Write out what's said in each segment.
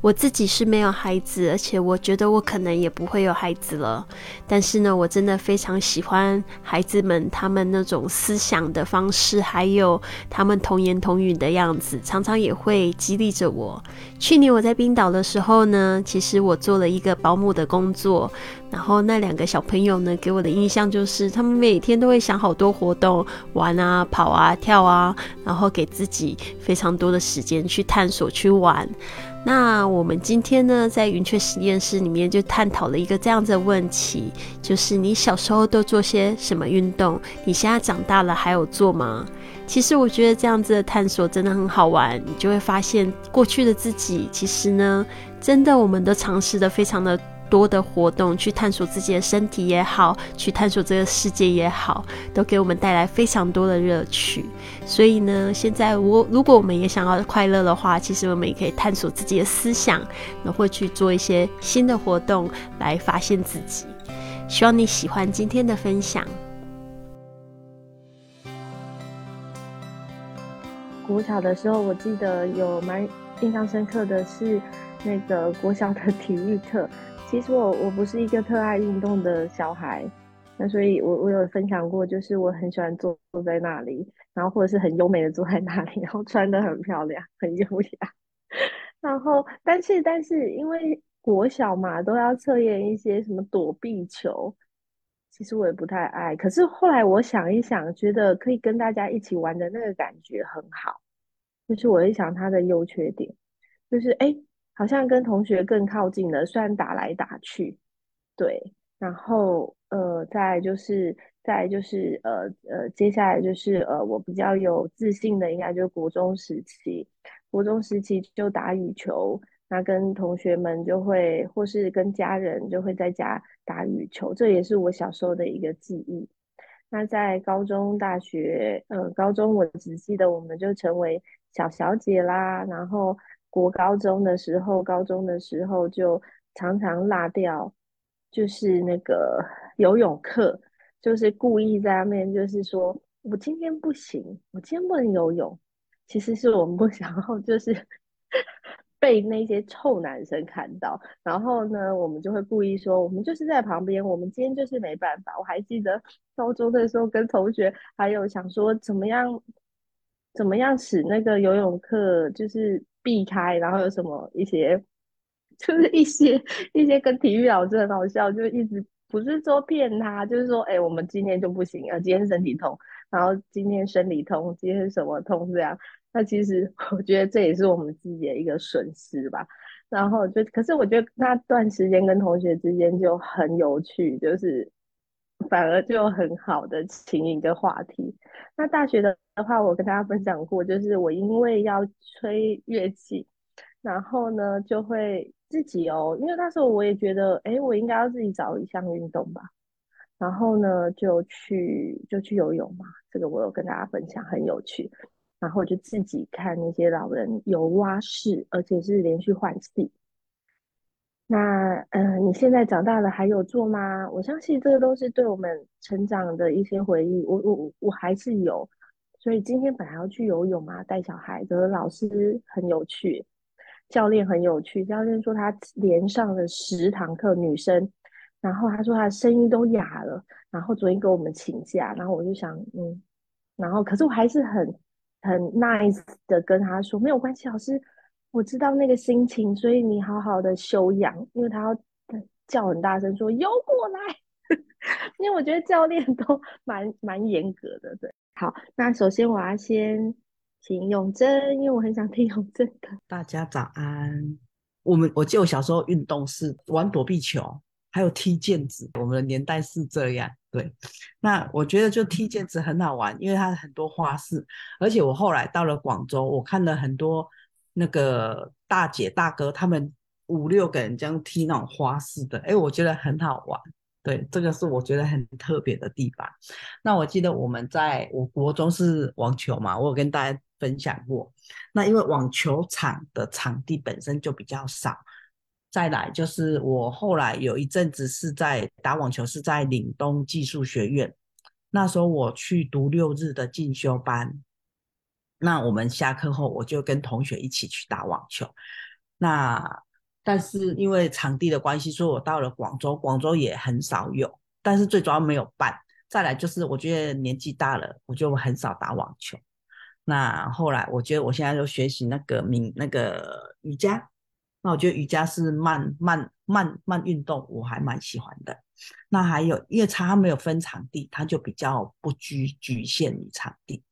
我自己是没有孩子，而且我觉得我可能也不会有孩子了。但是呢，我真的非常喜欢孩子们他们那种思想的方式，还有他们童言童语的样子，常常也会激励着我。去年我在冰岛的时候呢，其实我做了一个保姆的工作，然后那两个小朋友呢，给我的印象就是他们每天都会想好多活动，玩啊、跑啊、跳啊，然后给自己非常多的时间去探索、去玩。那我们今天呢，在云雀实验室里面就探讨了一个这样子的问题，就是你小时候都做些什么运动？你现在长大了还有做吗？其实我觉得这样子的探索真的很好玩，你就会发现过去的自己，其实呢，真的我们都尝试的非常的。多的活动去探索自己的身体也好，去探索这个世界也好，都给我们带来非常多的乐趣。所以呢，现在我如果我们也想要快乐的话，其实我们也可以探索自己的思想，然后去做一些新的活动来发现自己。希望你喜欢今天的分享。国小的时候，我记得有蛮印象深刻的是那个国小的体育课。其实我我不是一个特爱运动的小孩，那所以我我有分享过，就是我很喜欢坐坐在那里，然后或者是很优美的坐在那里，然后穿的很漂亮，很优雅。然后，但是但是因为国小嘛，都要测验一些什么躲避球，其实我也不太爱。可是后来我想一想，觉得可以跟大家一起玩的那个感觉很好，就是我一想它的优缺点，就是哎。好像跟同学更靠近了，虽然打来打去，对，然后呃，再就是再就是呃呃，接下来就是呃，我比较有自信的，应该就是国中时期，国中时期就打羽球，那跟同学们就会或是跟家人就会在家打羽球，这也是我小时候的一个记忆。那在高中、大学，呃，高中我只记得我们就成为小小姐啦，然后。国高中的时候，高中的时候就常常落掉，就是那个游泳课，就是故意在那边，就是说我今天不行，我今天不能游泳。其实是我们不想要，就是 被那些臭男生看到。然后呢，我们就会故意说，我们就是在旁边，我们今天就是没办法。我还记得高中的时候，跟同学还有想说怎么样，怎么样使那个游泳课就是。避开，然后有什么一些，就是一些一些跟体育老师很好笑，就一直不是说骗他，就是说，哎，我们今天就不行啊，今天身体痛，然后今天生理痛，今天什么痛这样。那其实 我觉得这也是我们自己的一个损失吧。然后就，可是我觉得那段时间跟同学之间就很有趣，就是反而就很好的情一个话题。那大学的。的话，我跟大家分享过，就是我因为要吹乐器，然后呢就会自己哦，因为那时候我也觉得，哎，我应该要自己找一项运动吧，然后呢就去就去游泳嘛，这个我有跟大家分享，很有趣。然后就自己看那些老人游蛙式，而且是连续换气。那嗯，你现在长大了还有做吗？我相信这个都是对我们成长的一些回忆。我我我还是有。所以今天本来要去游泳嘛，带小孩的老师很有趣，教练很有趣。教练说他连上了十堂课，女生，然后他说他声音都哑了，然后昨天给我们请假，然后我就想，嗯，然后可是我还是很很 nice 的跟他说没有关系，老师，我知道那个心情，所以你好好的休养，因为他要叫很大声说游过来，因为我觉得教练都蛮蛮严格的，对。好，那首先我要先请永贞，因为我很想听永贞的。大家早安。我们我记得我小时候运动是玩躲避球，还有踢毽子。我们的年代是这样，对。那我觉得就踢毽子很好玩，因为它很多花式。而且我后来到了广州，我看了很多那个大姐大哥，他们五六个人这样踢那种花式的，哎，我觉得很好玩。对，这个是我觉得很特别的地方。那我记得我们在我国中是网球嘛，我有跟大家分享过。那因为网球场的场地本身就比较少，再来就是我后来有一阵子是在打网球，是在岭东技术学院。那时候我去读六日的进修班，那我们下课后我就跟同学一起去打网球。那但是因为场地的关系，所以我到了广州，广州也很少有，但是最主要没有办。再来就是我觉得年纪大了，我就很少打网球。那后来我觉得我现在就学习那个名那个瑜伽，那我觉得瑜伽是慢慢慢慢运动，我还蛮喜欢的。那还有，因为它没有分场地，它就比较不局局限于场地。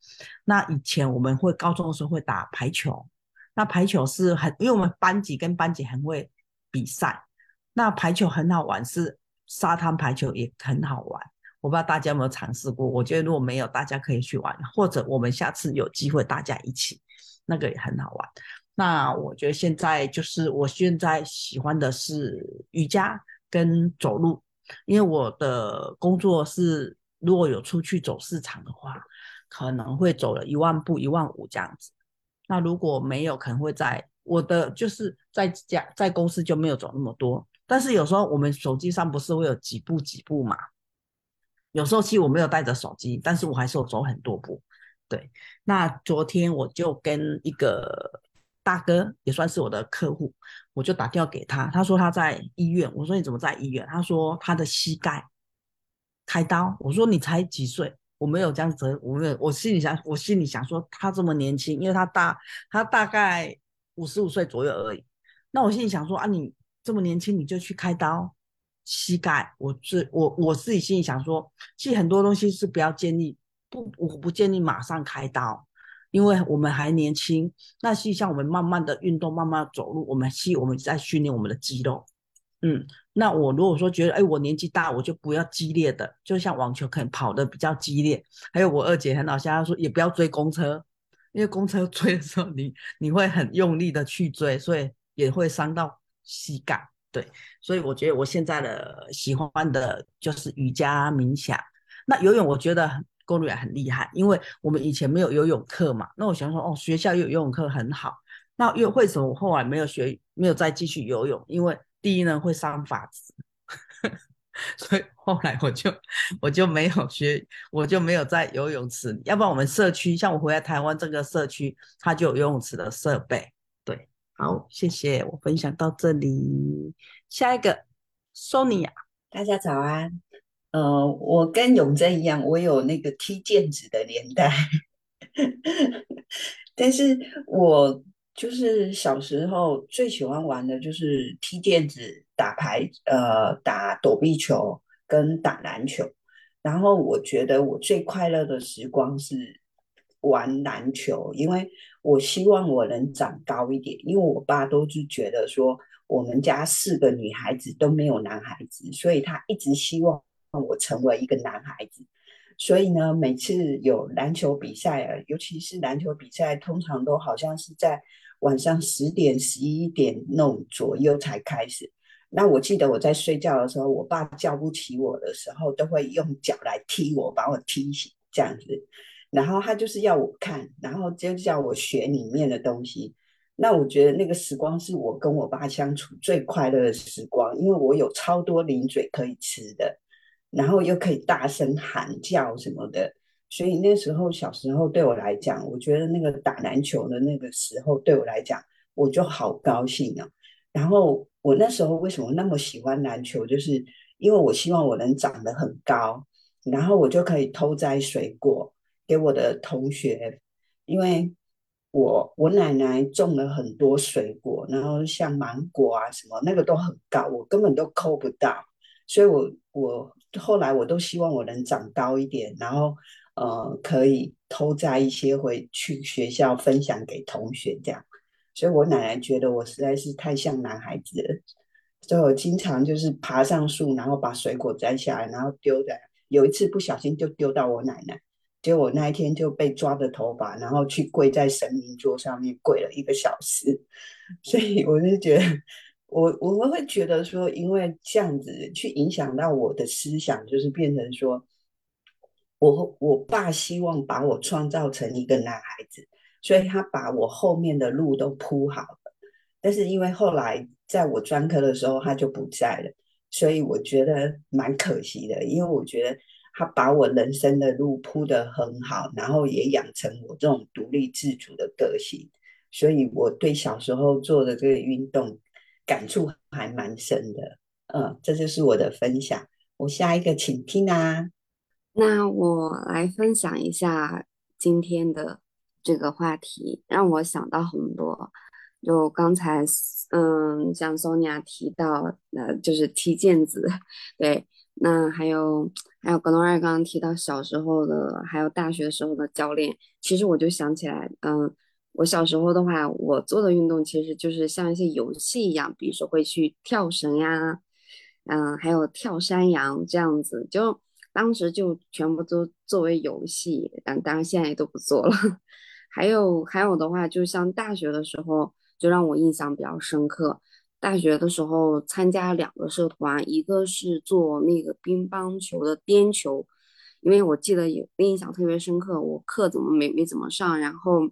那以前我们会高中的时候会打排球，那排球是很，因为我们班级跟班级很会比赛。那排球很好玩，是沙滩排球也很好玩。我不知道大家有没有尝试过？我觉得如果没有，大家可以去玩，或者我们下次有机会大家一起，那个也很好玩。那我觉得现在就是我现在喜欢的是瑜伽跟走路。因为我的工作是，如果有出去走市场的话，可能会走了一万步、一万五这样子。那如果没有，可能会在我的就是在家在公司就没有走那么多。但是有时候我们手机上不是会有几步几步嘛？有时候其实我没有带着手机，但是我还是有走很多步。对，那昨天我就跟一个。大哥也算是我的客户，我就打电话给他，他说他在医院，我说你怎么在医院？他说他的膝盖开刀，我说你才几岁？我没有这样子，我没有，我心里想，我心里想说他这么年轻，因为他大，他大概五十五岁左右而已。那我心里想说啊，你这么年轻你就去开刀膝盖？我是我我自己心里想说，其实很多东西是不要建议，不我不建议马上开刀。因为我们还年轻，那实际上我们慢慢的运动，慢慢走路，我们是我们在训练我们的肌肉。嗯，那我如果说觉得，哎，我年纪大，我就不要激烈的，就像网球可能跑的比较激烈。还有我二姐很好笑，她说也不要追公车，因为公车 追的时候，你你会很用力的去追，所以也会伤到膝盖。对，所以我觉得我现在的喜欢的就是瑜伽冥想。那游泳，我觉得。公路也很厉害，因为我们以前没有游泳课嘛。那我想说，哦，学校有游泳课很好。那又为什么我后来没有学，没有再继续游泳？因为第一呢会伤发质，所以后来我就我就没有学，我就没有在游泳池。要不然我们社区，像我回来台湾这个社区，它就有游泳池的设备。对，好，谢谢我分享到这里。下一个，Sonia，大家早安。呃，我跟永贞一样，我有那个踢毽子的年代，但是我就是小时候最喜欢玩的就是踢毽子、打牌、呃，打躲避球跟打篮球。然后我觉得我最快乐的时光是玩篮球，因为我希望我能长高一点，因为我爸都是觉得说我们家四个女孩子都没有男孩子，所以他一直希望。我成为一个男孩子，所以呢，每次有篮球比赛，尤其是篮球比赛，通常都好像是在晚上十点、十一点那种左右才开始。那我记得我在睡觉的时候，我爸叫不起我的时候，都会用脚来踢我，把我踢醒这样子。然后他就是要我看，然后就叫我学里面的东西。那我觉得那个时光是我跟我爸相处最快乐的时光，因为我有超多零嘴可以吃的。然后又可以大声喊叫什么的，所以那时候小时候对我来讲，我觉得那个打篮球的那个时候对我来讲，我就好高兴啊。然后我那时候为什么那么喜欢篮球，就是因为我希望我能长得很高，然后我就可以偷摘水果给我的同学，因为我我奶奶种了很多水果，然后像芒果啊什么那个都很高，我根本都抠不到。所以，我我后来我都希望我能长高一点，然后呃，可以偷摘一些回去学校分享给同学这样。所以我奶奶觉得我实在是太像男孩子了，所以我经常就是爬上树，然后把水果摘下来，然后丢在。有一次不小心就丢到我奶奶，结果那一天就被抓着头发，然后去跪在神明桌上面跪了一个小时。所以我就觉得。我我们会觉得说，因为这样子去影响到我的思想，就是变成说，我我爸希望把我创造成一个男孩子，所以他把我后面的路都铺好了。但是因为后来在我专科的时候他就不在了，所以我觉得蛮可惜的。因为我觉得他把我人生的路铺得很好，然后也养成我这种独立自主的个性，所以我对小时候做的这个运动。感触还蛮深的。嗯，这就是我的分享。我下一个请听啊。那我来分享一下今天的这个话题，让我想到很多。就刚才，嗯，像 Sonia 提到，呃，就是踢毽子，对。那还有还有，格隆二刚刚提到小时候的，还有大学时候的教练。其实我就想起来，嗯，我小时候的话，我做的运动其实就是像一些游戏一样，比如说会去跳绳呀，嗯，还有跳山羊这样子，就当时就全部都作为游戏，但当然现在也都不做了。还有还有的话，就像大学的时候，就让我印象比较深刻。大学的时候参加两个社团，一个是做那个乒乓球的颠球，因为我记得有印象特别深刻，我课怎么没没怎么上，然后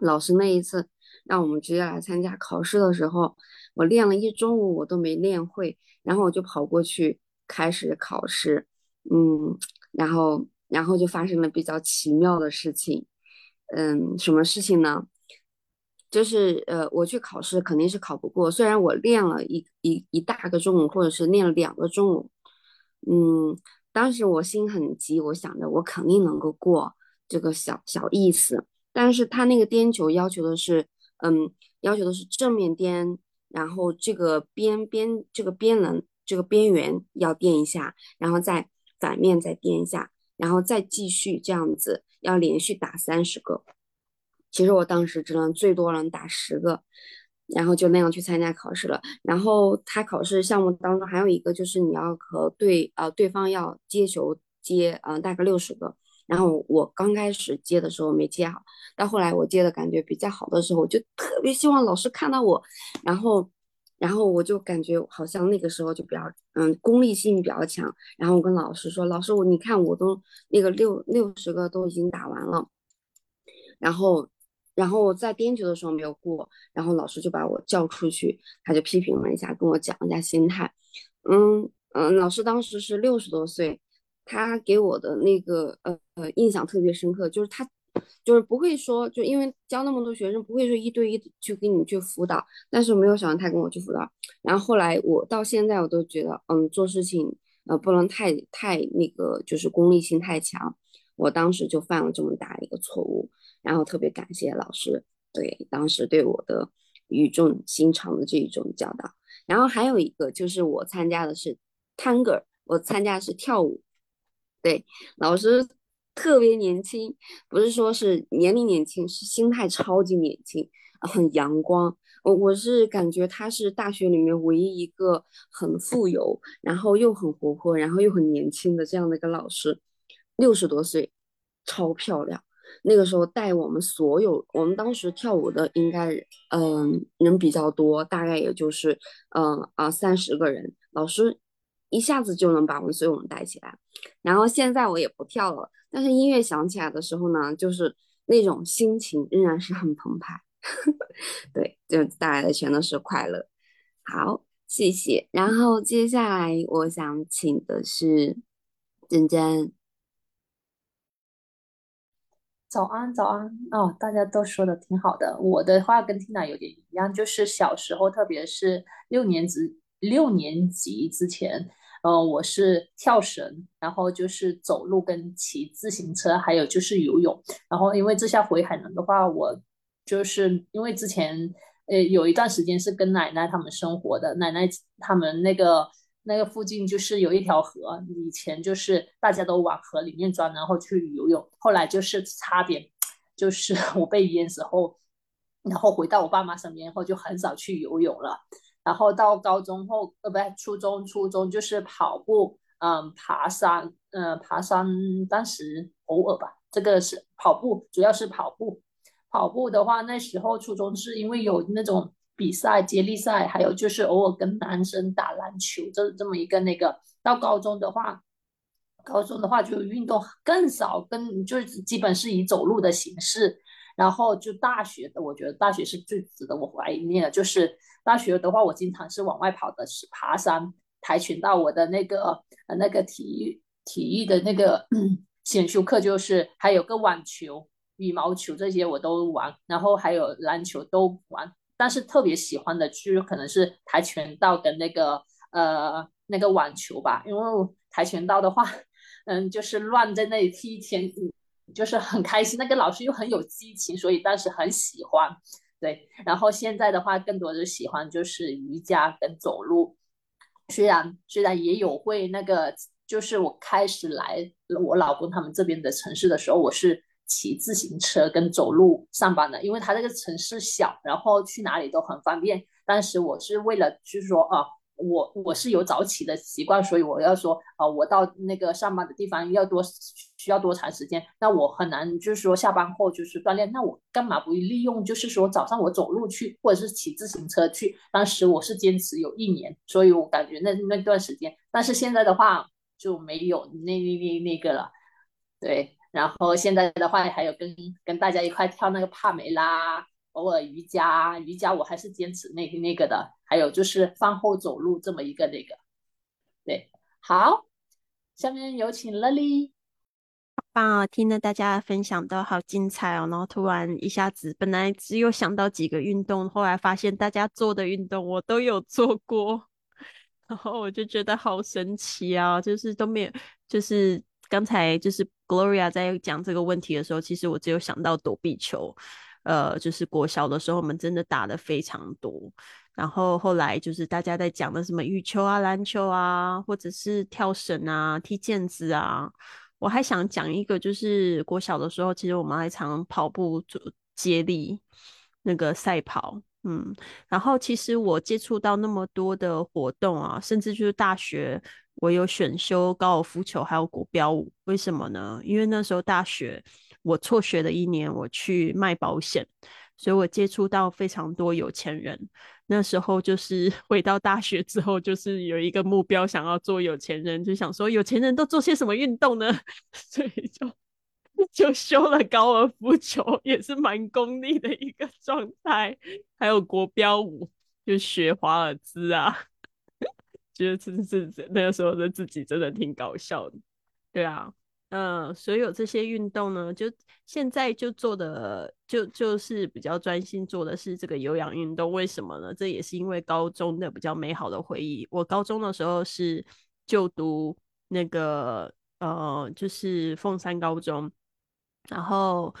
老师那一次让我们直接来参加考试的时候，我练了一中午我都没练会，然后我就跑过去开始考试，嗯，然后然后就发生了比较奇妙的事情，嗯，什么事情呢？就是呃，我去考试肯定是考不过。虽然我练了一一一大个中午，或者是练了两个中午，嗯，当时我心很急，我想着我肯定能够过这个小小意思。但是他那个颠球要求的是，嗯，要求的是正面颠，然后这个边边这个边棱这个边缘要颠一下，然后再反面再颠一下，然后再继续这样子，要连续打三十个。其实我当时只能最多能打十个，然后就那样去参加考试了。然后他考试项目当中还有一个就是你要和对呃对方要接球接嗯大概六十个。然后我刚开始接的时候没接好，到后来我接的感觉比较好的时候，我就特别希望老师看到我，然后然后我就感觉好像那个时候就比较嗯功利性比较强。然后我跟老师说：“老师我你看我都那个六六十个都已经打完了。”然后。然后在编曲的时候没有过，然后老师就把我叫出去，他就批评了一下，跟我讲一下心态。嗯嗯，老师当时是六十多岁，他给我的那个呃呃印象特别深刻，就是他就是不会说，就因为教那么多学生，不会说一对一去给你去辅导，但是没有想到他跟我去辅导。然后后来我到现在我都觉得，嗯，做事情呃不能太太那个，就是功利性太强。我当时就犯了这么大一个错误。然后特别感谢老师对当时对我的语重心长的这一种教导。然后还有一个就是我参加的是 Tango，我参加的是跳舞。对，老师特别年轻，不是说是年龄年轻，是心态超级年轻，很阳光。我我是感觉他是大学里面唯一一个很富有，然后又很活泼，然后又很年轻的这样的一个老师，六十多岁，超漂亮。那个时候带我们所有，我们当时跳舞的应该，嗯，人比较多，大概也就是，嗯啊三十个人，老师一下子就能把我们所有人带起来。然后现在我也不跳了，但是音乐响起来的时候呢，就是那种心情仍然是很澎湃，对，就带来的全都是快乐。好，谢谢。然后接下来我想请的是珍珍。早安，早安哦！大家都说的挺好的。我的话跟 Tina 有点一样，就是小时候，特别是六年级六年级之前，呃，我是跳绳，然后就是走路跟骑自行车，还有就是游泳。然后因为这下回海南的话，我就是因为之前呃有一段时间是跟奶奶他们生活的，奶奶他们那个。那个附近就是有一条河，以前就是大家都往河里面钻，然后去游泳。后来就是差点，就是我被淹死后，然后回到我爸妈身边后，就很少去游泳了。然后到高中后，呃，不，初中，初中就是跑步，嗯，爬山，嗯，爬山，当时偶尔吧。这个是跑步，主要是跑步。跑步的话，那时候初中是因为有那种。比赛、接力赛，还有就是偶尔跟男生打篮球，这这么一个那个。到高中的话，高中的话就运动更少，跟就是基本是以走路的形式。然后就大学的，我觉得大学是最值得我怀念的。就是大学的话，我经常是往外跑的，是爬山、跆拳道。我的那个呃那个体育体育的那个 选修课，就是还有个网球、羽毛球这些我都玩，然后还有篮球都玩。但是特别喜欢的就可能是跆拳道跟那个呃那个网球吧，因为跆拳道的话，嗯，就是乱在那里踢一天，就是很开心。那个老师又很有激情，所以当时很喜欢。对，然后现在的话，更多的喜欢就是瑜伽跟走路。虽然虽然也有会那个，就是我开始来我老公他们这边的城市的时候，我是骑自行车跟走路上班的，因为他这个城市小，然后去哪里都很方便。当时我是为了就是说啊。我我是有早起的习惯，所以我要说啊，我到那个上班的地方要多需要多长时间？那我很难就是说下班后就是锻炼，那我干嘛不利用就是说早上我走路去，或者是骑自行车去？当时我是坚持有一年，所以我感觉那那段时间，但是现在的话就没有那那那那个了，对。然后现在的话还有跟跟大家一块跳那个帕梅拉。偶尔瑜伽，瑜伽我还是坚持那那个的。还有就是饭后走路这么一个那个，对，好，下面有请乐丽。棒啊，听了大家分享都好精彩哦。然后突然一下子，本来只有想到几个运动，后来发现大家做的运动我都有做过，然后我就觉得好神奇啊！就是都没有，就是刚才就是 Gloria 在讲这个问题的时候，其实我只有想到躲避球。呃，就是国小的时候，我们真的打的非常多。然后后来就是大家在讲的什么羽球啊、篮球啊，或者是跳绳啊、踢毽子啊。我还想讲一个，就是国小的时候，其实我们还常跑步、接力、那个赛跑。嗯，然后其实我接触到那么多的活动啊，甚至就是大学，我有选修高尔夫球，还有国标舞。为什么呢？因为那时候大学。我辍学的一年，我去卖保险，所以我接触到非常多有钱人。那时候就是 回到大学之后，就是有一个目标，想要做有钱人，就想说有钱人都做些什么运动呢？所以就就修了高尔夫球，也是蛮功利的一个状态。还有国标舞，就学华尔兹啊，觉得真是那个时候的自己真的挺搞笑的，对啊。嗯，所有这些运动呢，就现在就做的就就是比较专心做的是这个有氧运动。为什么呢？这也是因为高中的比较美好的回忆。我高中的时候是就读那个呃，就是凤山高中，然后。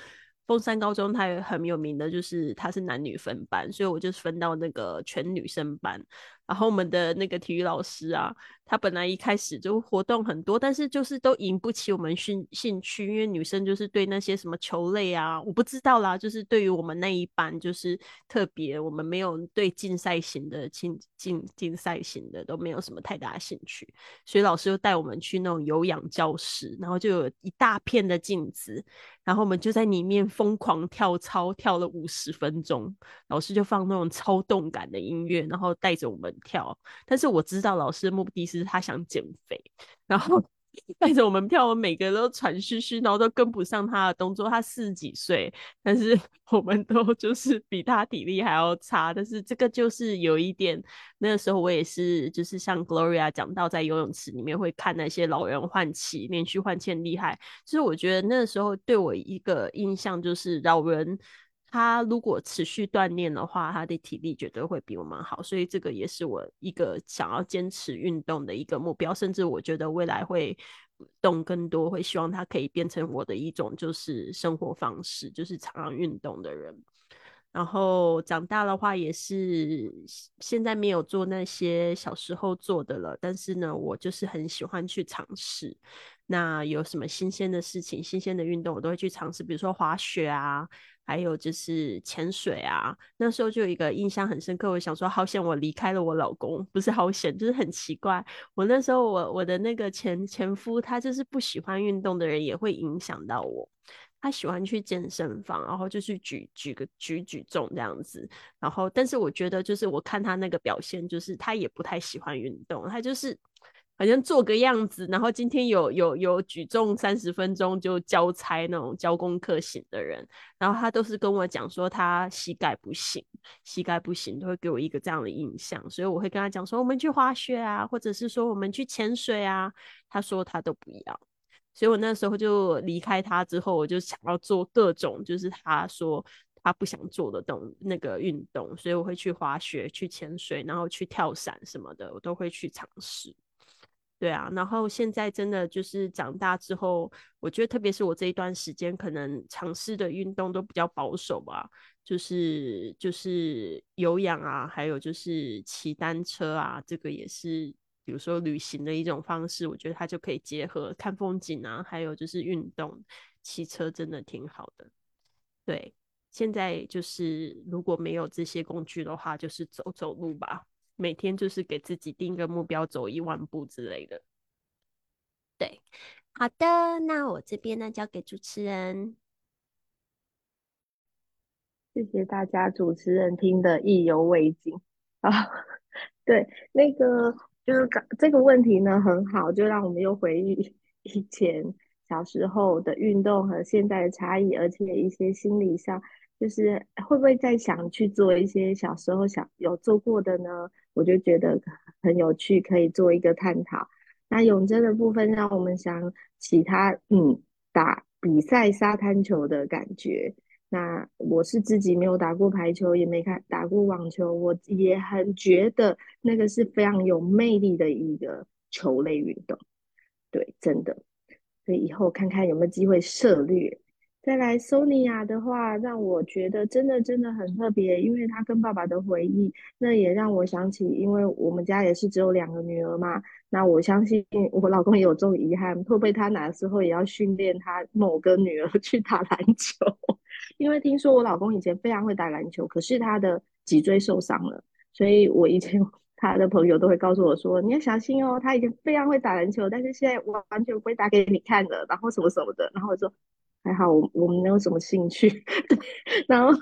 凤山高中，它很有名的就是它是男女分班，所以我就分到那个全女生班。然后我们的那个体育老师啊，他本来一开始就活动很多，但是就是都引不起我们兴兴趣，因为女生就是对那些什么球类啊，我不知道啦，就是对于我们那一班就是特别，我们没有对竞赛型的竞竞竞赛型的都没有什么太大兴趣，所以老师就带我们去那种有氧教室，然后就有一大片的镜子，然后我们就在里面疯狂跳操，跳了五十分钟，老师就放那种超动感的音乐，然后带着我们。跳，但是我知道老师的目的是他想减肥，然后 带着我们跳，我们每个都喘吁吁，然后都跟不上他的动作。他四十几岁，但是 我们都就是比他体力还要差。但是这个就是有一点，那个时候我也是，就是像 Gloria 讲到，在游泳池里面会看那些老人换气，连续换气很厉害。其实我觉得那个时候对我一个印象就是老人。他如果持续锻炼的话，他的体力绝对会比我们好，所以这个也是我一个想要坚持运动的一个目标。甚至我觉得未来会动更多，会希望他可以变成我的一种就是生活方式，就是常常运动的人。然后长大的话，也是现在没有做那些小时候做的了，但是呢，我就是很喜欢去尝试。那有什么新鲜的事情、新鲜的运动，我都会去尝试，比如说滑雪啊。还有就是潜水啊，那时候就有一个印象很深刻。我想说，好险我离开了我老公，不是好险，就是很奇怪。我那时候，我我的那个前前夫，他就是不喜欢运动的人，也会影响到我。他喜欢去健身房，然后就去举举个举举重这样子。然后，但是我觉得，就是我看他那个表现，就是他也不太喜欢运动，他就是。好像做个样子，然后今天有有有举重三十分钟就交差那种交功课型的人，然后他都是跟我讲说他膝盖不行，膝盖不行，都会给我一个这样的印象，所以我会跟他讲说我们去滑雪啊，或者是说我们去潜水啊，他说他都不要，所以我那时候就离开他之后，我就想要做各种就是他说。他不想做的动那个运动，所以我会去滑雪、去潜水，然后去跳伞什么的，我都会去尝试。对啊，然后现在真的就是长大之后，我觉得特别是我这一段时间，可能尝试的运动都比较保守吧，就是就是有氧啊，还有就是骑单车啊，这个也是比如说旅行的一种方式，我觉得它就可以结合看风景啊，还有就是运动，骑车真的挺好的。对，现在就是如果没有这些工具的话，就是走走路吧。每天就是给自己定个目标，走一万步之类的。对，好的，那我这边呢交给主持人。谢谢大家，主持人听得意犹未尽啊。对，那个就是这个问题呢很好，就让我们又回忆 以前小时候的运动和现在的差异，而且一些心理上。就是会不会再想去做一些小时候想有做过的呢？我就觉得很有趣，可以做一个探讨。那永贞的部分让我们想起他嗯打比赛沙滩球的感觉。那我是自己没有打过排球，也没看打过网球，我也很觉得那个是非常有魅力的一个球类运动。对，真的，所以以后看看有没有机会涉猎。再来，Sonia 的话让我觉得真的真的很特别，因为她跟爸爸的回忆，那也让我想起，因为我们家也是只有两个女儿嘛，那我相信我老公也有这种遗憾，会不会他哪时候也要训练他某个女儿去打篮球？因为听说我老公以前非常会打篮球，可是他的脊椎受伤了，所以我以前 他的朋友都会告诉我说，你要小心哦，他以前非常会打篮球，但是现在我完全不会打给你看的，然后什么什么的，然后我说。还好我我们没有什么兴趣，对，然后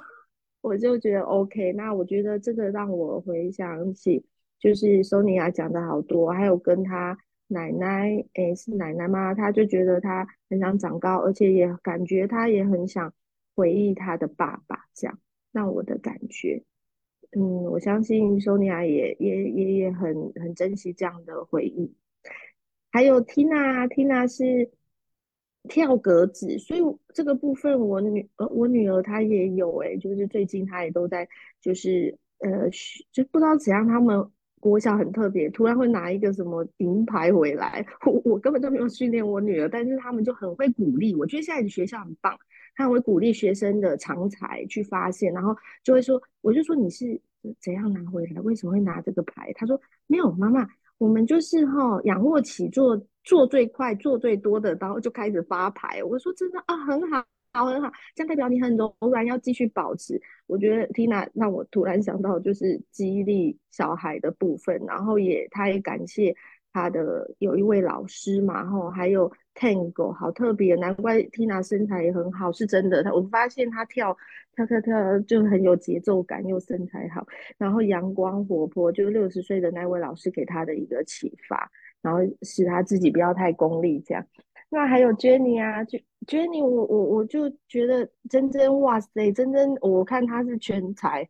我就觉得 OK。那我觉得这个让我回想起，就是索尼娅讲的好多，还有跟他奶奶，诶，是奶奶吗？他就觉得他很想长高，而且也感觉他也很想回忆他的爸爸，这样让我的感觉，嗯，我相信索尼娅也也也也很很珍惜这样的回忆。还有 Tina，Tina 是。跳格子，所以这个部分我女呃我女儿她也有哎，就是最近她也都在就是呃就不知道怎样，他们国小很特别，突然会拿一个什么银牌回来，我我根本就没有训练我女儿，但是他们就很会鼓励，我觉得现在的学校很棒，他会鼓励学生的长才去发现，然后就会说，我就说你是怎样拿回来，为什么会拿这个牌？他说没有，妈妈。我们就是哈仰卧起坐做最快做最多的，然后就开始发牌。我说真的啊，很好，好很好，这样代表你很柔软，要继续保持。我觉得 Tina 让我突然想到就是激励小孩的部分，然后也他也感谢他的有一位老师嘛，吼，还有 Tango 好特别，难怪 Tina 身材也很好，是真的。他我发现他跳。跳跳跳就很有节奏感，又身材好，然后阳光活泼，就六十岁的那位老师给他的一个启发，然后使他自己不要太功利这样。那还有 Jenny 啊就，Jenny，我我我就觉得真真哇塞，真真我看他是全才，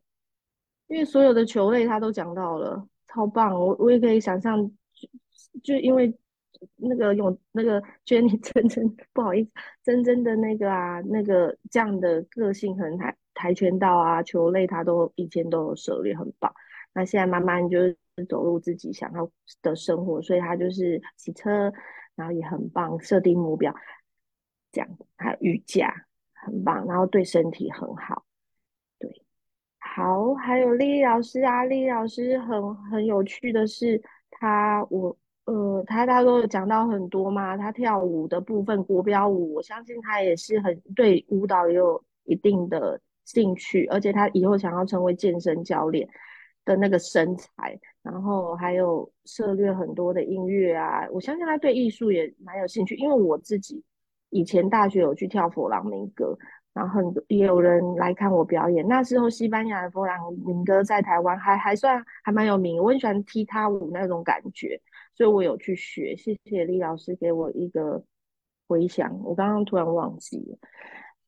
因为所有的球类他都讲到了，超棒。我我也可以想象，就就因为。那个用那个，Jenny 真真不好意思，真真的那个啊，那个这样的个性，可能跆跆拳道啊、球类，他都以前都有涉猎，很棒。那现在慢慢就是走入自己想要的生活，所以他就是骑车，然后也很棒，设定目标，这样还有瑜伽，很棒，然后对身体很好。对，好，还有丽丽老师啊，丽丽老师很很有趣的是，他我。呃，他他都有讲到很多嘛，他跳舞的部分，国标舞，我相信他也是很对舞蹈也有一定的兴趣，而且他以后想要成为健身教练的那个身材，然后还有涉猎很多的音乐啊，我相信他对艺术也蛮有兴趣，因为我自己以前大学有去跳佛朗明哥，然后很多也有人来看我表演，那时候西班牙的佛朗明哥在台湾还还算还蛮有名，我很喜欢踢踏舞那种感觉。所以我有去学，谢谢李老师给我一个回想。我刚刚突然忘记了，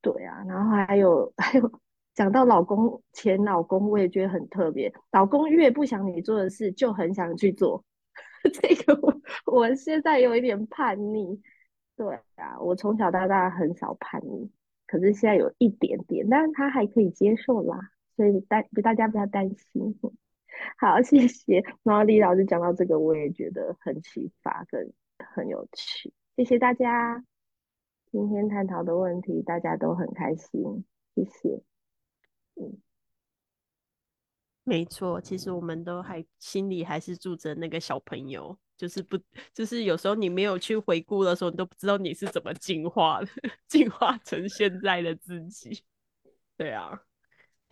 对啊，然后还有 还有讲到老公前老公，我也觉得很特别。老公越不想你做的事，就很想去做。这个我我现在有一点叛逆，对啊，我从小到大很少叛逆，可是现在有一点点，但是他还可以接受啦，所以大大家不要担心。好，谢谢。然后李老师讲到这个，我也觉得很启发跟很有趣。谢谢大家今天探讨的问题，大家都很开心，谢谢。嗯，没错，其实我们都还心里还是住着那个小朋友，就是不，就是有时候你没有去回顾的时候，你都不知道你是怎么进化的，进化成现在的自己。对啊。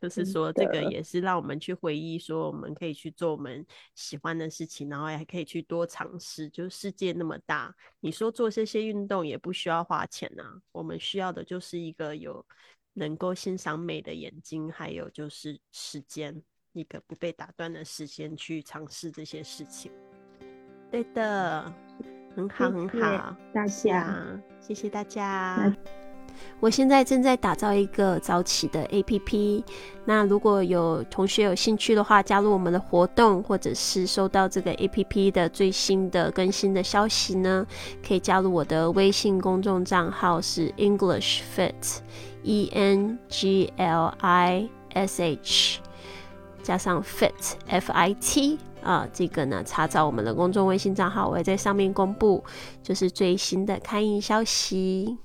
就是说，这个也是让我们去回忆，说我们可以去做我们喜欢的事情，然后还可以去多尝试。就是世界那么大，你说做这些运动也不需要花钱啊。我们需要的就是一个有能够欣赏美的眼睛，还有就是时间，一个不被打断的时间去尝试这些事情。对的，很好，很好，大家，谢谢大家。我现在正在打造一个早起的 APP，那如果有同学有兴趣的话，加入我们的活动，或者是收到这个 APP 的最新的更新的消息呢，可以加入我的微信公众账号是 English English 加上 Fit F I T 啊，这个呢查找我们的公众微信账号，我会在上面公布就是最新的开印消息。